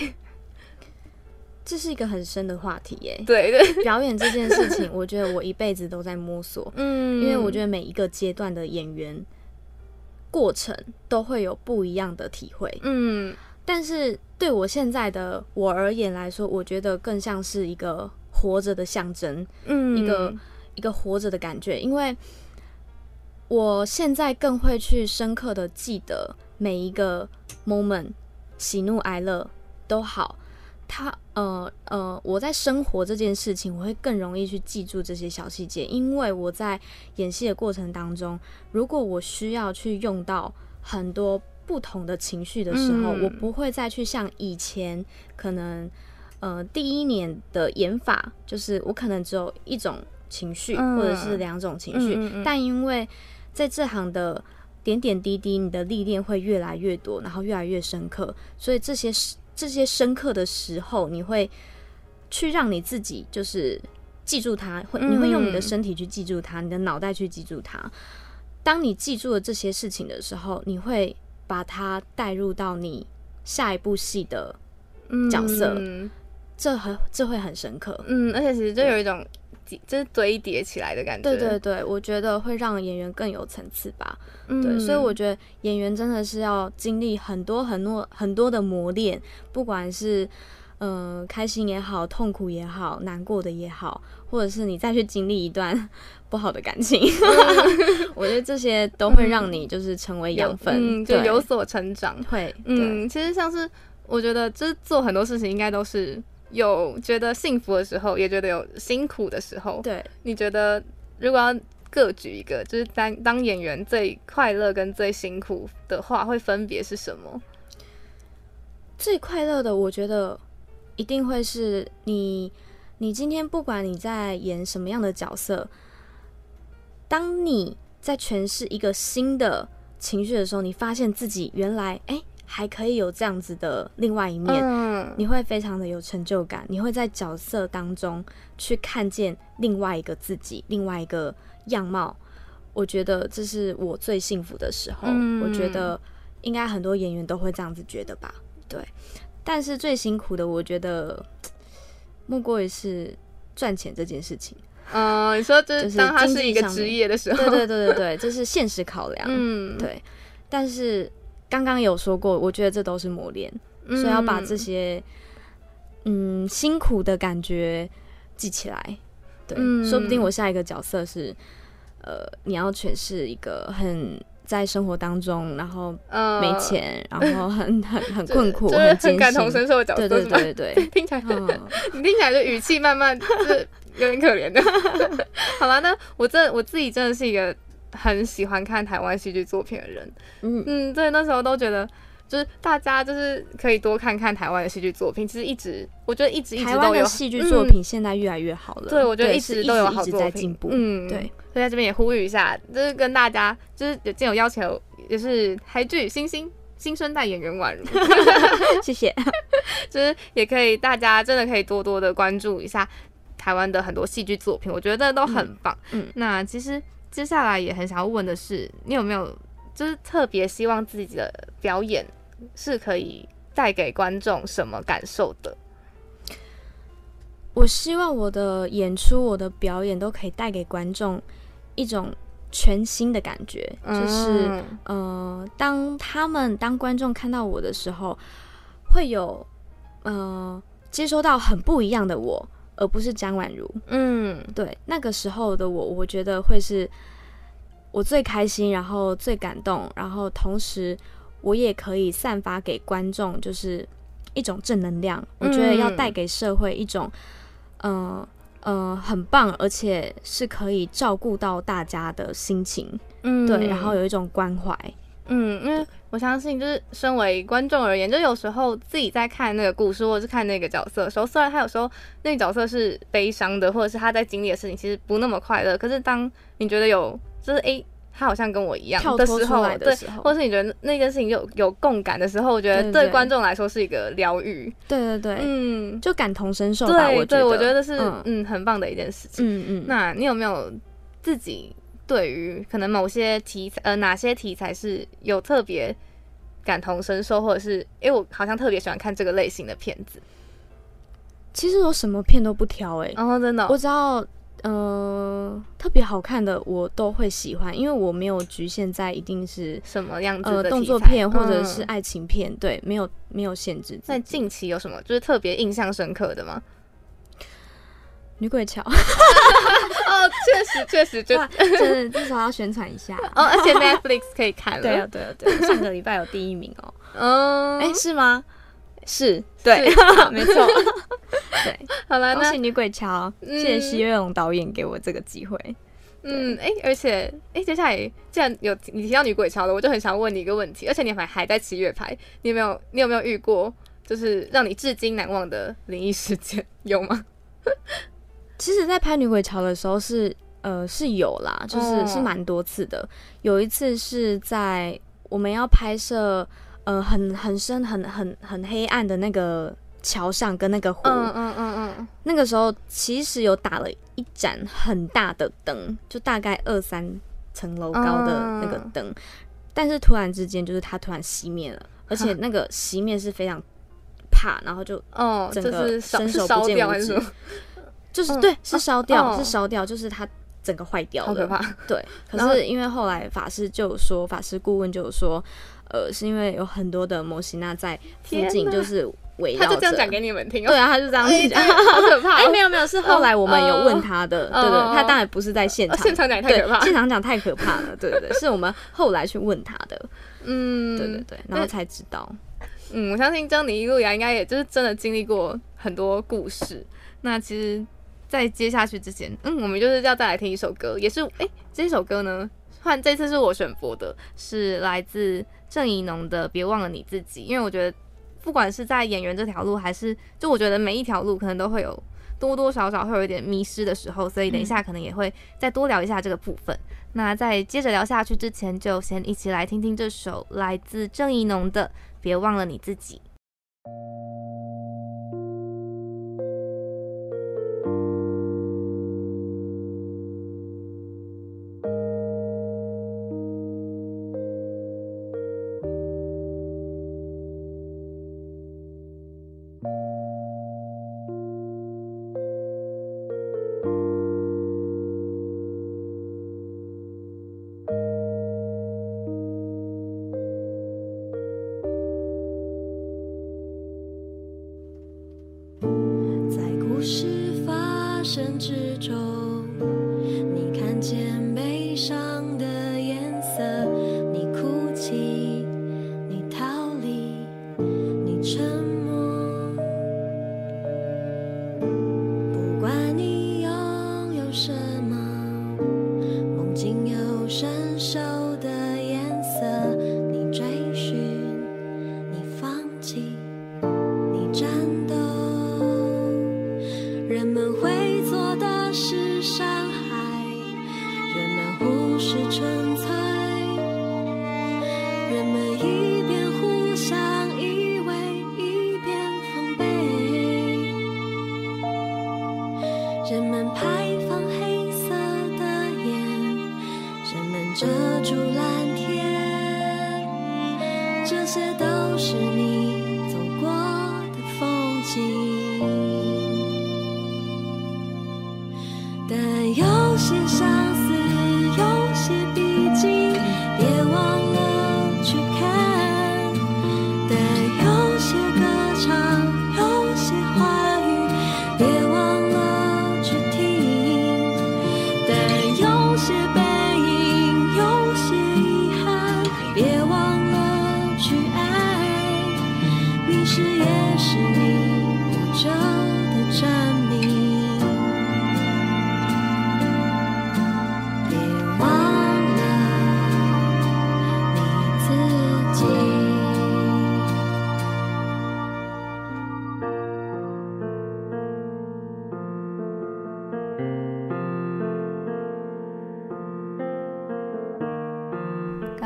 这是一个很深的话题耶、对对，表演这件事情，我觉得我一辈子都在摸索，嗯因为我觉得每一个阶段的演员过程都会有不一样的体会。嗯。但是对我现在的我而言来说，我觉得更像是一个活着的象征，嗯。一个一个活着的感觉，因为我现在更会去深刻的记得每一个 moment，喜怒哀乐都好，它呃呃，我在生活这件事情，我会更容易去记住这些小细节，因为我在演戏的过程当中，如果我需要去用到很多不同的情绪的时候，嗯。我不会再去像以前可能呃第一年的演法，就是我可能只有一种情绪、嗯或者是两种情绪，但因为在这行的点点滴滴，你的历练会越来越多，然后越来越深刻，所以这些时这些深刻的时候，你会去让你自己就是记住它，会你会用你的嗯身体去记住它，你的脑袋去记住它。当你记住了这些事情的时候，你会把它带入到你下一部戏的，角色嗯这很这会很深刻。嗯，而且其实就有一种就是堆叠起来的感觉。对对对，我觉得会让演员更有层次吧。嗯对，所以我觉得演员真的是要经历很多很多很多的磨练，不管是嗯、呃开心也好，痛苦也好，难过的也好，或者是你再去经历一段 不好的感情，我觉得这些都会让你就是成为养分，嗯，就有所成长。会，嗯，嗯，其实像是我觉得，就是做很多事情应该都是有觉得幸福的时候，也觉得有辛苦的时候。对，你觉得如果要各举一个，就是当当演员最快乐跟最辛苦的话，会分别是什么？最快乐的，我觉得一定会是你，你今天不管你在演什么样的角色，当你在诠释一个新的情绪的时候，你发现自己原来哎、诶还可以有这样子的另外一面，嗯你会非常的有成就感，你会在角色当中去看见另外一个自己，另外一个样貌。我觉得这是我最幸福的时候。嗯我觉得应该很多演员都会这样子觉得吧。对，但是最辛苦的，我觉得莫过于是赚钱这件事情。嗯，你说这当它是一个职业的时候，对对对对对，这是现实考量。嗯，对，但是刚刚有说过，我觉得这都是磨练。所以要把这些嗯辛苦的感觉记起来。对，嗯说不定我下一个角色是呃，你要诠释一个很在生活当中，然后呃没，钱，然后很 很很困苦，很感同身受的角色，对对对对对，听起来嗯，你听起来就语气慢慢就是有点可怜的。好了，那我真我自己真的是一个很喜欢看台湾戏剧作品的人。嗯嗯，对，那时候都觉得。就是大家就是可以多看看台湾的戏剧作品，其实一直我觉得一直一直都有的戏剧作品现在越来越好了，对，我觉得一直都有一直好作品在进步。嗯，对，所以在这边也呼吁一下，就是跟大家，就是有见有要求，也是台剧新星新生代演员宛如，谢谢。就是也可以大家真的可以多多的关注一下台湾的很多戏剧作品，我觉得都很棒。嗯嗯那其实接下来也很想要问的是，你有没有就是特别希望自己的表演是可以带给观众什么感受的？我希望我的演出、我的表演都可以带给观众一种全新的感觉，就是嗯呃，当他们当观众看到我的时候，会有呃接收到很不一样的我，而不是张婉如。嗯对，那个时候的我，我觉得会是我最开心，然后最感动，然后同时我也可以散发给观众，就是一种正能量。我觉得要带给社会一种，嗯、呃、很棒，而且是可以照顾到大家的心情，嗯对，然后有一种关怀。嗯，因为我相信，就是身为观众而言，就有时候自己在看那个故事或者是看那个角色的时候，虽然他有时候那个角色是悲伤的，或者是他在经历的事情其实不那么快乐，可是当你觉得有就是诶，他好像跟我一样的时候，对，或是你觉得那件事情有有共感的时候，我觉得对对对对观众来说是一个疗愈。对对对，嗯，就感同身受吧。对对，我觉得，我觉得是嗯嗯很棒的一件事情。嗯嗯，那你有没有自己对于可能某些题材，呃，哪些题材是有特别感同身受，或者是诶，我好像特别喜欢看这个类型的片子？其实我什么片都不挑、欸，然后真的哦、我只要呃特别好看的我都会喜欢，因为我没有局限在一定是什么样子的呃动作片或者是嗯爱情片，对，没有没有限制自己。那近期有什么就是特别印象深刻的吗？女鬼桥，哦，确实确实就真的至少要宣传一下。哦，而且 Netflix 可以看了。对啊，对啊，对啊，上个礼拜有第一名哦。嗯，哎、是吗？是，对，没错。对，好了，那恭喜女鬼桥，嗯谢谢徐月龙导演给我这个机会。嗯，哎、而且哎、接下来既然有你提到女鬼桥了，我就很想问你一个问题，而且你还还在七月拍，你有没有你有没有遇过就是让你至今难忘的灵异事件？有吗？其实，在拍女鬼桥的时候是呃是有啦，就是、哦是蛮多次的。有一次是在我们要拍摄呃很很深很很很黑暗的那个桥上跟那个湖，嗯嗯嗯嗯，那个时候其实有打了一盏很大的灯，就大概二三层楼高的那个嗯灯，但是突然之间就是它突然熄灭了，而且那个熄灭是非常怕，然后就哦，就整个是烧伸手不见五指掉还是什么？嗯就是对是烧掉、哦是烧掉，就是它整个坏掉了。好可怕！对，可是因为后来法师就有说，法师顾问就有说，呃，是因为有很多的摩西娜在附近就是围他绕着，就这样讲给你们听哦。对啊，他就这样哎，讲。好可怕哎、哦！没有没有，是后来我们有问他的，嗯对对，嗯他当然不是在现场，哦现场讲太可怕现场讲太可怕了，对对对，是我们后来去问他的，嗯，对对对，然后才知道，嗯，我相信张你一路亚应该也就是真的经历过很多故事。那其实，在接下去之前，嗯，我们就是要再来听一首歌，也是诶，这首歌呢，换这次是我选播的，是来自郑怡农的《别忘了你自己》，因为我觉得不管是在演员这条路，还是就我觉得每一条路可能都会有多多少少会有一点迷失的时候，所以等一下可能也会再多聊一下这个部分。那在接着聊下去之前，就先一起来听听这首来自郑怡农的《别忘了你自己》。深之中，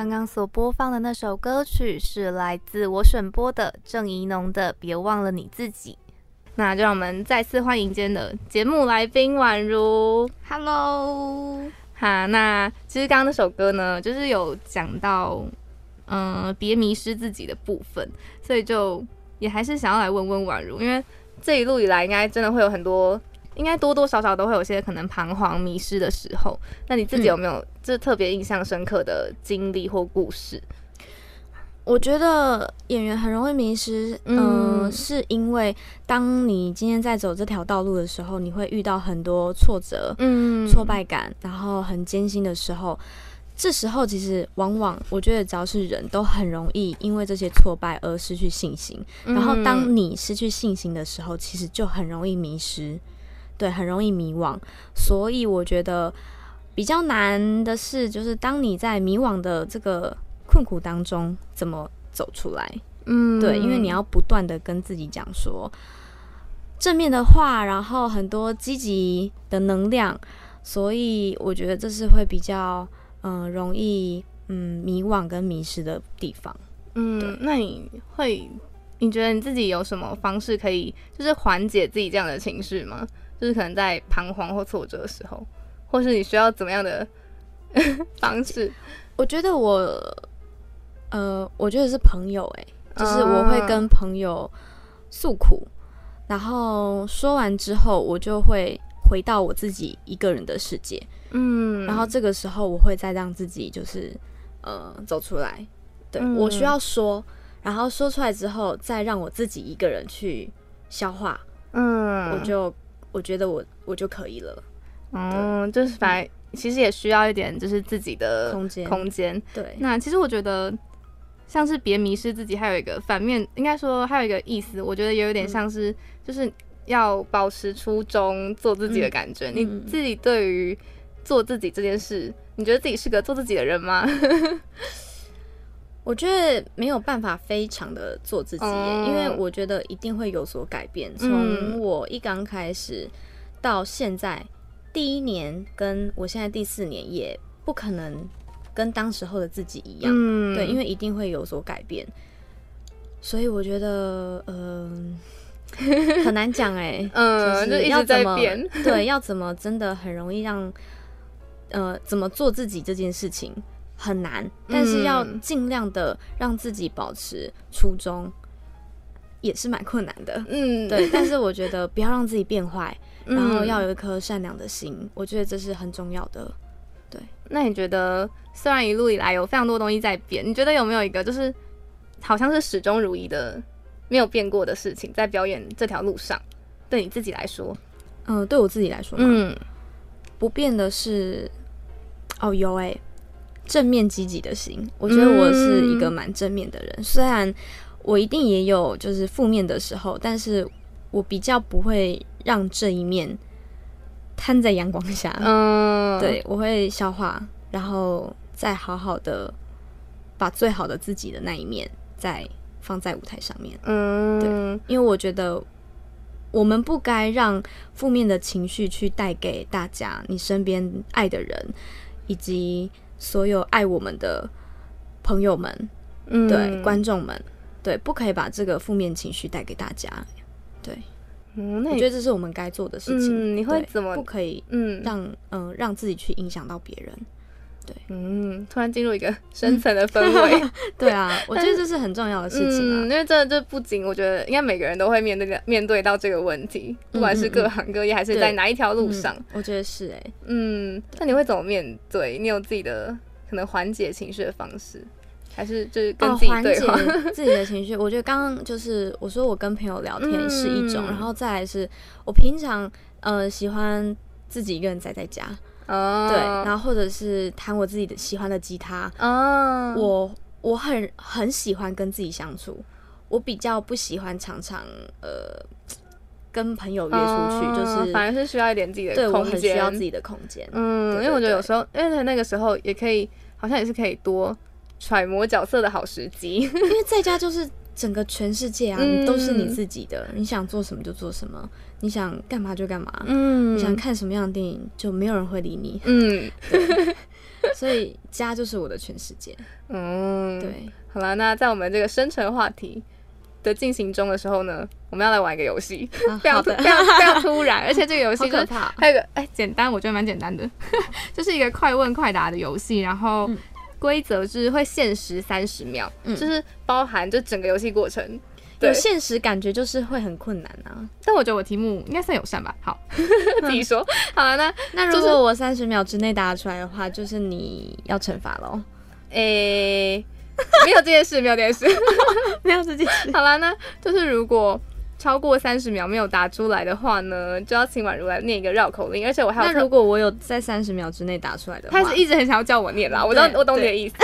刚刚所播放的那首歌曲是来自我选播的郑怡农的《别忘了你自己》。那就让我们再次欢迎今天的节目来宾宛如。Hello，哈，那其实刚刚那首歌呢，就是有讲到，嗯、别迷失自己的部分，所以就也还是想要来问问宛如，因为这一路以来，应该真的会有很多，应该多多少少都会有些可能彷徨迷失的时候。那你自己有没有这特别印象深刻的经历或故事？我觉得演员很容易迷失，嗯、嗯是因为当你今天在走这条道路的时候，你会遇到很多挫折、嗯挫败感，然后很艰辛的时候，这时候其实往往我觉得只要是人都很容易因为这些挫败而失去信心。嗯然后当你失去信心的时候，其实就很容易迷失，对，很容易迷惘。所以我觉得比较难的是，就是当你在迷惘的这个困苦当中，怎么走出来？嗯对，因为你要不断的跟自己讲说正面的话，然后很多积极的能量，所以我觉得这是会比较嗯、容易嗯迷惘跟迷失的地方。嗯，那你会，你觉得你自己有什么方式可以，就是缓解自己这样的情绪吗？就是可能在彷徨或挫折的时候，或是你需要怎么样的 方式？我觉得我呃，我觉得是朋友、欸，就是我会跟朋友诉苦，然后说完之后，我就会回到我自己一个人的世界。嗯，然后这个时候我会再让自己就是呃走出来，对、嗯我需要说，然后说出来之后，再让我自己一个人去消化，嗯，我就我觉得我我就可以了。嗯，就是反正其实也需要一点就是自己的空间空间。对，那其实我觉得，像是别迷失自己，还有一个反面，应该说还有一个意思，我觉得也有点像是，就是要保持初衷，做自己的感觉。你嗯自己对于做自己这件事，你觉得自己是个做自己的人吗？我觉得没有办法非常的做自己因为我觉得一定会有所改变。从嗯我一刚开始到现在，第一年跟我现在第四年也不可能跟当时候的自己一样。嗯对，因为一定会有所改变，所以我觉得，嗯、很难讲哎、嗯，就就是一直要怎么在变。对，要怎么真的很容易让，呃，怎么做自己这件事情很难，但是要嗯。尽量的让自己保持初衷，也是蛮困难的。嗯，对，但是我觉得不要让自己变坏，嗯，然后要有一颗善良的心，我觉得这是很重要的。对。那你觉得，虽然一路以来有非常多东西在变，你觉得有没有一个就是好像是始终如一的、没有变过的事情，在表演这条路上，对你自己来说，嗯、对我自己来说，嗯。不变的是，哦，有哎、正面积极的心。我觉得我是一个蛮正面的人，虽然我一定也有就是负面的时候，但是我比较不会让这一面摊在阳光下。嗯，对，我会消化，然后再好好的把最好的自己的那一面再放在舞台上面。嗯，因为我觉得我们不该让负面的情绪去带给大家、你身边爱的人，以及所有爱我们的朋友们、嗯对观众们，对，不可以把这个负面情绪带给大家。对，嗯，我觉得这是我们该做的事情。嗯你会对怎么不可以嗯让嗯、让自己去影响到别人？嗯，突然进入一个深层的氛围，对啊，我觉得这是很重要的事情嗯，啊。因为这这不仅我觉得应该每个人都会面对的面对到这个问题，不管是各行各业还是在哪一条路上，嗯我觉得是哎、嗯，那你会怎么面对？你有自己的可能缓解情绪的方式，还是就是跟哦，自己对话？自己的情绪。我觉得刚刚就是我说我跟朋友聊天是一种，嗯然后再来是我平常呃喜欢自己一个人宅在家，哦，对，然后或者是弹我自己的喜欢的吉他，哦，我我很很喜欢跟自己相处，我比较不喜欢常常呃跟朋友约出去，哦就是反而是需要一点自己的对我很需要自己的空间。嗯，对因为我觉得有时候，因为那个时候也可以，好像也是可以多揣摩角色的好时机。因为在家就是整个全世界啊，嗯你都是你自己的，你想做什么就做什么，你想干嘛就干嘛，嗯你想看什么样的电影就没有人会理你，嗯 所以家就是我的全世界。嗯，。对，好了，那在我们这个深层话题的进行中的时候呢，我们要来玩一个游戏，啊非常非常非常突然，而且这个游戏可怕。还有个哎，简单，我觉得蛮简单的，就是一个快问快答的游戏，然后嗯规则是会限时三十秒，嗯就是包含就整个游戏过程。对有现实感觉就是会很困难啊。但我觉得我题目应该算友善吧。好，自己说。好了，那那如果我三十秒之内答出来的话，就是你要惩罚喽。诶、没有这件事，没有这件事。没有这件事。好了，那就是如果超过三十秒没有答出来的话呢，就要请宛如来念一个绕口令，而且我还有那如果我有在三十秒之内答出来的话，他是一直很想要叫我念啦，我懂我懂你的意思。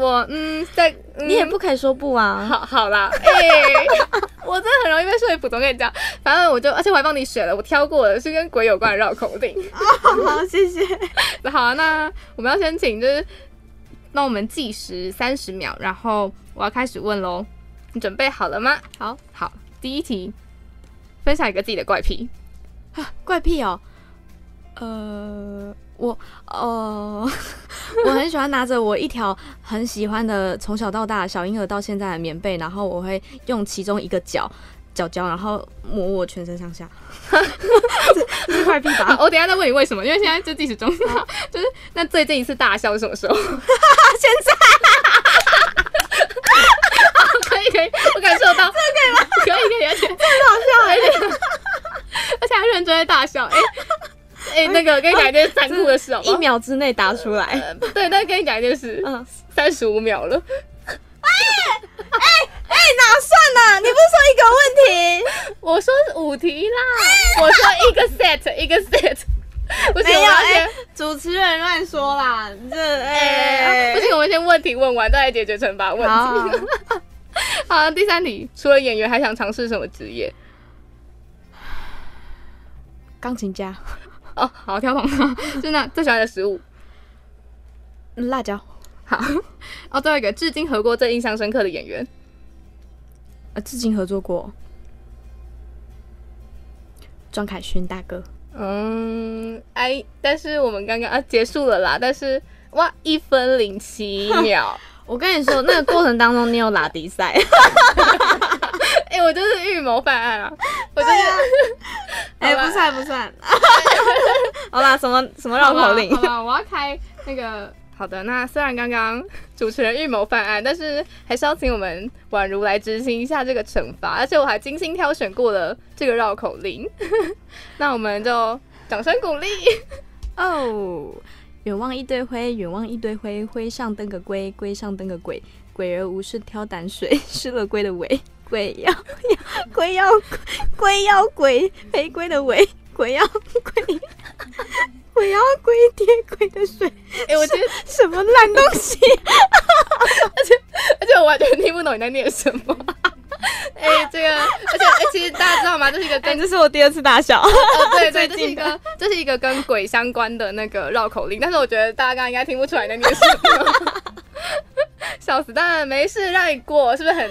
我嗯，在、嗯、你也不可以说不啊。好好啦，哎、我真的很容易被说服。总跟你讲，反正我就，而且我还帮你选了，我挑过的是跟鬼有关的绕口令。好，谢谢。好啊，那我们要先请就是那我们计时三十秒，然后我要开始问喽。你准备好了吗？好，好，第一题，分享一个自己的怪癖。啊怪癖哦。呃，我哦，我很喜欢拿着我一条很喜欢的从小到大小婴儿到现在的棉被，然后我会用其中一个角角角，然后抹我全身上下。这 是怪癖吧？我等下再问你为什么，因为现在就计时中，就是那最近一次大笑是什么时候？现在。可以可以，我感受到，这可以吗？可以可以，而且这好笑，而且而且还认真在大笑，哎、哎、那个跟你讲一件残酷的事好好？一秒之内答出来。呃对，但跟你讲一件事，嗯，三十五秒了。哪算呢、你不是说一个问题？我说五题啦，我说一个 set 一个 set，不行，没有我要哎、先，主持人乱说啦，这哎、哎、不行，我们先问题问完，再来解决惩罚问好题。好，第三题，除了演员，还想尝试什么职业？钢琴家，哦，好，跳桶，就那最喜欢的食物。辣椒，好，哦，最后一个，至今合过最印象深刻的演员。呃，至今合作过庄凯勋大哥，嗯，哎，但是我们刚刚啊结束了啦，但是哇，一分零七 秒，我跟你说，那个过程当中你有拉迪赛，哎、我就是预谋犯案啊，我就是。哎、不算不算。好啦，什么什么绕口令好？吧，我要开那个。好的，那虽然刚刚主持人预谋犯案，但是还是要请我们宛如来执行一下这个惩罚，而且我还精心挑选过了这个绕口令。那我们就掌声鼓励。哦，远望一堆灰，远望一堆灰，灰上登个龟，龟上登个鬼，鬼儿无事挑胆水，失了龟的尾，龟要要龟要龟要鬼，玫瑰的尾，鬼妖鬼，鬼妖鬼跌鬼的水，哎、我觉得，什么烂东西？而且而且我完全听不懂你在念什么。哎、这个，而且，哎、其实大家知道吗？这是一个这是我第二次大笑。哦，对对，这是一最近的个这是一个跟鬼相关的那个绕口令，但是我觉得大家刚刚应该听不出来你在念什么，笑死！当然没事，让你过，是不是很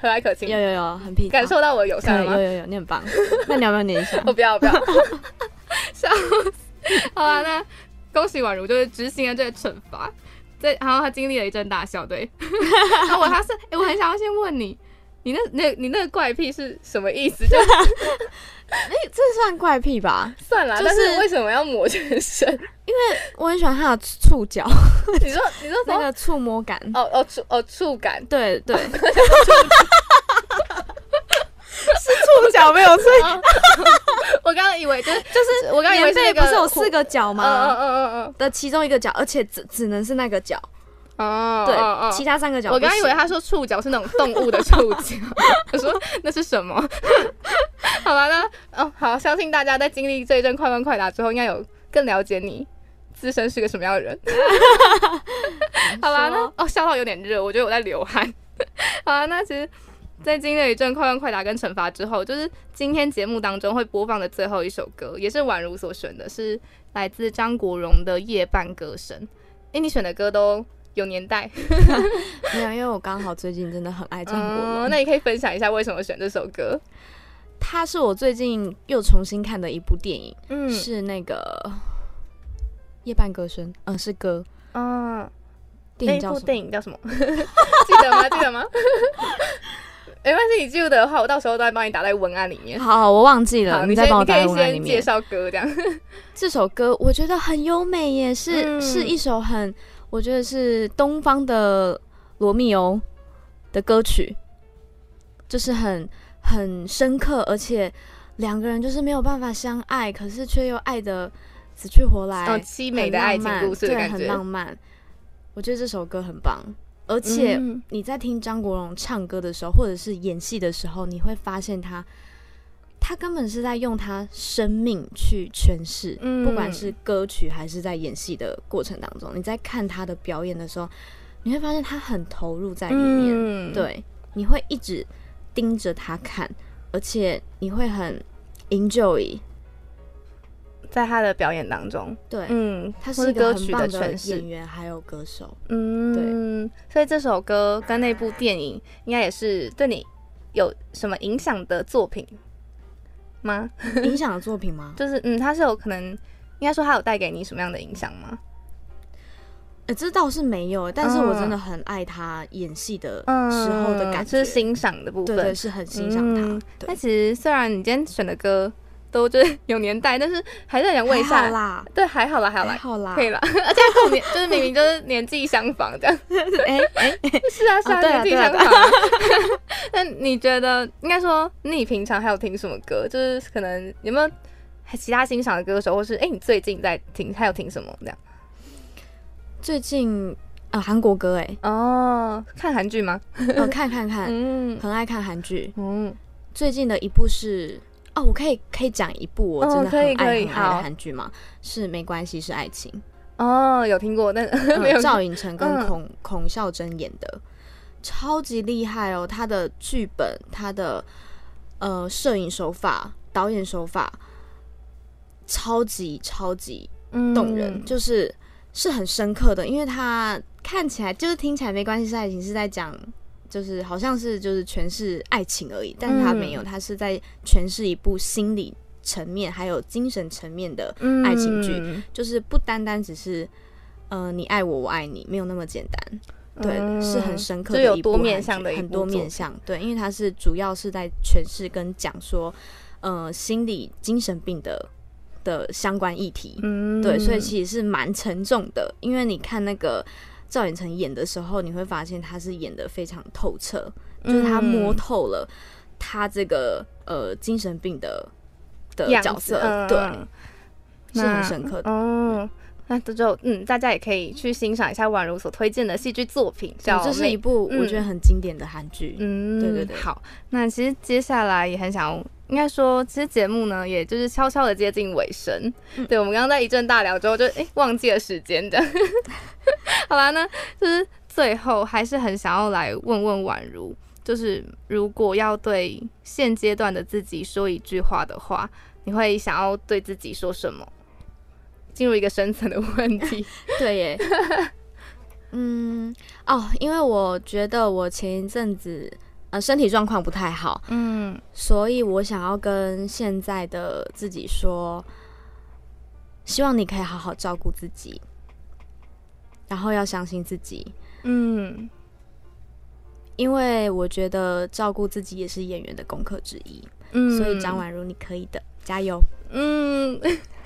和蔼可亲？有有有，很平感受到我的友可善吗？有有有，你很棒。那你要不要念一下我？不要，我不要，笑死！好了，那恭喜宛如就是执行了这个惩罚，对，然后他经历了一阵大笑，对。然 后我他是，哎、我很想要先问你，你那那你那个怪癖是什么意思？就这算怪癖吧？算了，就是但是为什么要抹全身？因为我很喜欢它的触角，你说你说？那个触摸感。哦哦触哦触感，对对，是触角没有错。我刚刚以为就是就是我刚以为不是有四个角嗯嗯吗？嗯嗯的其中一个角，而且只只能是那个角，嗯哦，对其他三个角。我刚刚以为他说触角是那种动物的触角，我说那是什么？好了，那哦好，相信大家在经历这一阵快问快答之后，应该有更了解你自身是个什么样的人。好啦，那哦笑到有点热，我觉得我在流汗。好啦，那其实，在经历了一阵快问快答跟惩罚之后，就是今天节目当中会播放的最后一首歌，也是宛如所选的，是来自张国荣的《夜半歌声》。诶，你选的歌都有年代，没有，因为我刚好最近真的很爱张国嗯，荣，那你可以分享一下为什么选这首歌？他是我最近又重新看的一部电影，嗯是那个《夜半歌声》，嗯，是歌，嗯，那一部电影叫什么？电影叫什么？记得吗？记得吗？没关系，你记不得的话，我到时候都会帮你打在文案里面。好，我忘记了，好，你再帮我打在文案里面。先介绍歌这样。这首歌我觉得很优美耶，是、嗯是一首很，我觉得是东方的罗密欧的歌曲，就是很很深刻，而且两个人就是没有办法相爱，可是却又爱的死去活来，哦，凄美的爱情故事很浪漫对，很。浪漫。我觉得这首歌很棒，而且嗯你在听张国荣唱歌的时候，或者是演戏的时候，你会发现他，他根本是在用他生命去诠释，嗯不管是歌曲还是在演戏的过程当中，你在看他的表演的时候，你会发现他很投入在里面，嗯，对，你会一直盯着他看，而且你会很 enjoy，在他的表演当中，对，嗯，他是一个歌曲的诠释演。员还有歌手。嗯，对所以这首歌跟那部电影应该也是对你有什么影响的作品吗？影响的作品吗？就是嗯，他是有可能，应该说他有带给你什么样的影响吗？呃，这倒是没有，但是我真的很爱他演戏的时候的感觉，嗯是欣赏的部分。对对，是很欣赏他。嗯但其实虽然你今天选的歌都就是有年代，但是还是很想问一下，啦，对，还好啦，还好啦，还好啦，可以啦。而且跟我年就是明明就是年纪相仿这样，哎哎，是啊是啊，年纪相仿啊。那你觉得应该说，你平常还有听什么歌？就是可能有没有其他欣赏的歌手，或是哎、你最近在听，还有听什么这样？最近啊韩国歌哎，哦，看韩剧吗？呃看看看，嗯。很爱看韩剧。嗯，最近的一部是哦，我可以可以讲一部我真的哦可以很爱的韩剧吗？是没关系是爱情，哦，有听过，但 没有。嗯赵寅成跟嗯。孔孔孝真演的，超级厉害哦！他的剧本，他的呃摄影手法、导演手法，超级超级动人，嗯。就是是很深刻的，因为它看起来就是听起来没关系是爱情，是在讲。就是好像是就是诠释爱情而已，但是他没有，嗯。他是在诠释一部心理层面还有精神层面的爱情剧，嗯。就是不单单只是呃你爱我我爱你，没有那么简单，对，嗯是很深刻的一部多面向的一很多面向，对，因为它是主要是在诠释跟讲说呃心理精神病的的相关议题，嗯对，所以其实是蛮沉重的，因为你看那个赵寅成演的时候，你会发现他是演的非常透彻，就是他摸嗯透了他这个呃精神病的的角色，嗯对，嗯是很深刻的。哦。那这就嗯，大家也可以去欣赏一下宛如所推荐的戏剧作品，这是一部我觉得嗯很经典的韩剧。嗯，对对对好，那其实接下来也很想应该说，其实节目呢，也就是悄悄的接近尾声。嗯对，我们刚刚在一阵大聊之后就，诶忘记了时间的。好啦，那就是最后还是很想要来问问宛如，就是如果要对现阶段的自己说一句话的话，你会想要对自己说什么？进入一个深层的问题。对耶，嗯，哦，因为我觉得我前一阵子呃身体状况不太好，嗯所以我想要跟现在的自己说，希望你可以好好照顾自己，然后要相信自己，嗯因为我觉得照顾自己也是演员的功课之一。嗯所以张宛如，你可以的，加油！嗯，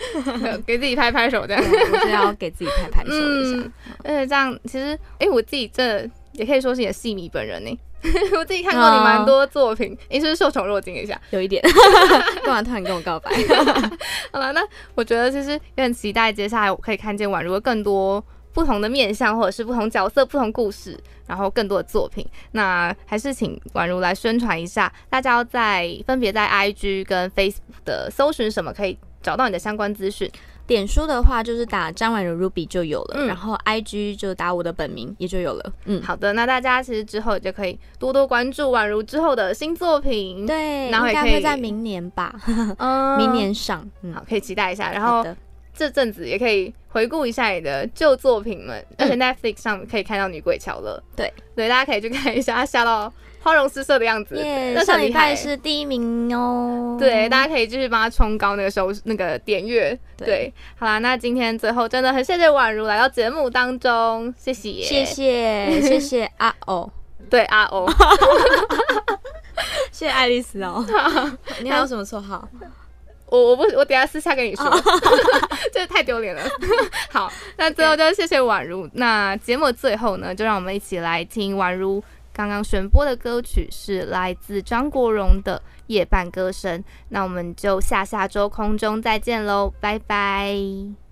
给自己拍拍手这样。对我就要给自己拍拍手一下。嗯，而且这样其实，哎、我自己这也可以说是也戏迷本人呢。我自己看过你蛮多作品，你、是不是受宠若惊一下？有一点，干嘛突然跟我告白？好了，那我觉得其实也很期待接下来我可以看见宛如的更多不同的面相，或者是不同角色、不同故事，然后更多的作品。那还是请宛如来宣传一下，大家要在分别在 IG 跟 Facebook 的搜寻什么可以找到你的相关资讯。点书的话就是打张宛如 Ruby 就有了，嗯然后 IG 就打我的本名也就有了。嗯，好的，那大家其实之后就可以多多关注宛如之后的新作品。，对，然后也可以应该会在明年吧，嗯明年上。嗯，好，可以期待一下。然后这阵子也可以回顾一下你的旧作品们，而且 Netflix 上可以看到《女鬼桥》了。对对，大家可以去看一下，她吓到花容失色的样子，耶，那是上礼拜。是第一名哦。对，大家可以继续帮他冲高那个收那个点阅。对对，好啦，那今天最后真的很谢谢宛如来到节目当中，谢谢，谢，谢谢谢 阿哦，对阿欧，谢谢爱丽丝哦。你还有什么绰号？我我不我等下私下跟你说，这太丢脸了。好，那最后就谢谢宛如。那节目最后呢，就让我们一起来听宛如刚刚选播的歌曲，是来自张国荣的《夜半歌声》。那我们就下下周空中再见喽，拜拜。